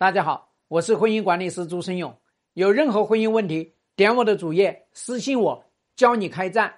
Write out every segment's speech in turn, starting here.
大家好，我是婚姻管理师朱生勇。有任何婚姻问题，点我的主页私信我，教你开战。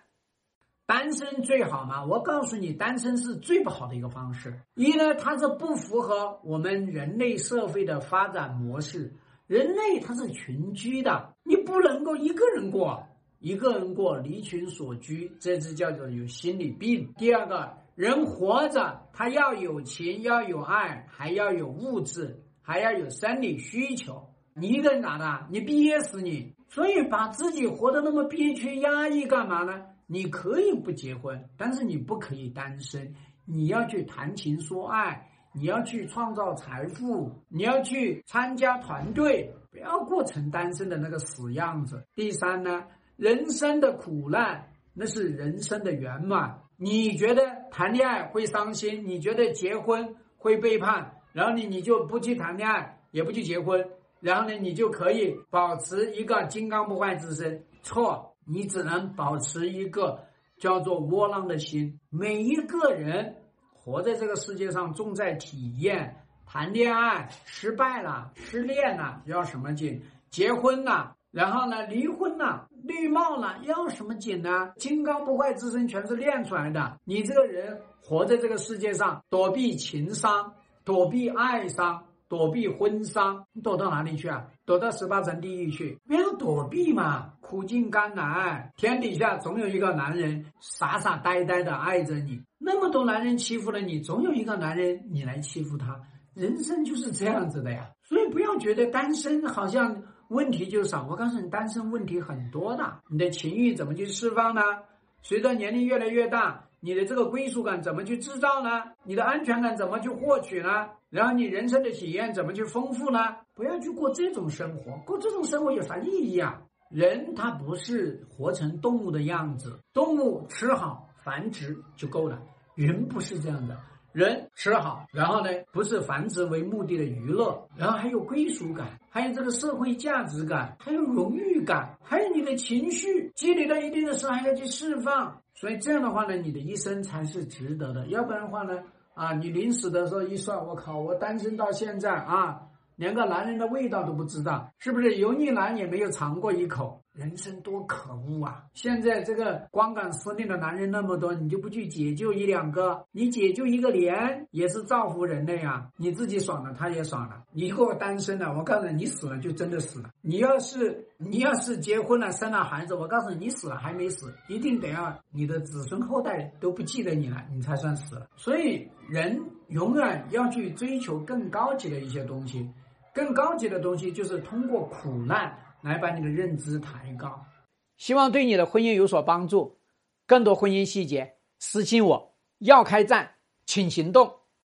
单身最好吗？我告诉你，单身是最不好的一个方式。一呢，它是不符合我们人类社会的发展模式。人类它是群居的，你不能够一个人过，一个人过离群所居，这是叫做有心理病。第二个人活着，他要有情，要有爱，还要有物质。还要有生理需求，你一个人咋的？你憋死你！所以把自己活得那么憋屈、压抑干嘛呢？你可以不结婚，但是你不可以单身。你要去谈情说爱，你要去创造财富，你要去参加团队，不要过成单身的那个死样子。第三呢，人生的苦难那是人生的圆满。你觉得谈恋爱会伤心？你觉得结婚会背叛？然后呢，你就不去谈恋爱，也不去结婚，然后呢，你就可以保持一个金刚不坏之身。错，你只能保持一个叫做窝囊的心。每一个人活在这个世界上，重在体验。谈恋爱失败了，失恋了，要什么劲？结婚了，然后呢，离婚了，绿帽了，要什么紧呢？金刚不坏之身全是练出来的。你这个人活在这个世界上，躲避情伤。躲避爱伤，躲避婚伤，你躲到哪里去啊？躲到十八层地狱去？不要躲避嘛！苦尽甘来，天底下总有一个男人傻傻呆呆的爱着你。那么多男人欺负了你，总有一个男人你来欺负他。人生就是这样子的呀。所以不要觉得单身好像问题就少。我告诉你，单身问题很多的。你的情欲怎么去释放呢？随着年龄越来越大。你的这个归属感怎么去制造呢？你的安全感怎么去获取呢？然后你人生的体验怎么去丰富呢？不要去过这种生活，过这种生活有啥意义啊？人他不是活成动物的样子，动物吃好繁殖就够了，人不是这样的。人吃好，然后呢，不是繁殖为目的的娱乐，然后还有归属感，还有这个社会价值感，还有荣誉感，还你的情绪积累到一定的时候还要去释放，所以这样的话呢，你的一生才是值得的。要不然的话呢，啊，你临死的时候一算，我靠，我单身到现在啊。连个男人的味道都不知道，是不是油腻男也没有尝过一口？人生多可恶啊！现在这个光杆司令的男人那么多，你就不去解救一两个？你解救一个连也是造福人类啊！你自己爽了，他也爽了。你给我单身了，我告诉你，你死了就真的死了。你要是你要是结婚了，生了孩子，我告诉你，你死了还没死，一定得要你的子孙后代都不记得你了，你才算死了。所以人永远要去追求更高级的一些东西。更高级的东西就是通过苦难来把你的认知抬高，希望对你的婚姻有所帮助。更多婚姻细节私信我，要开战，请行动。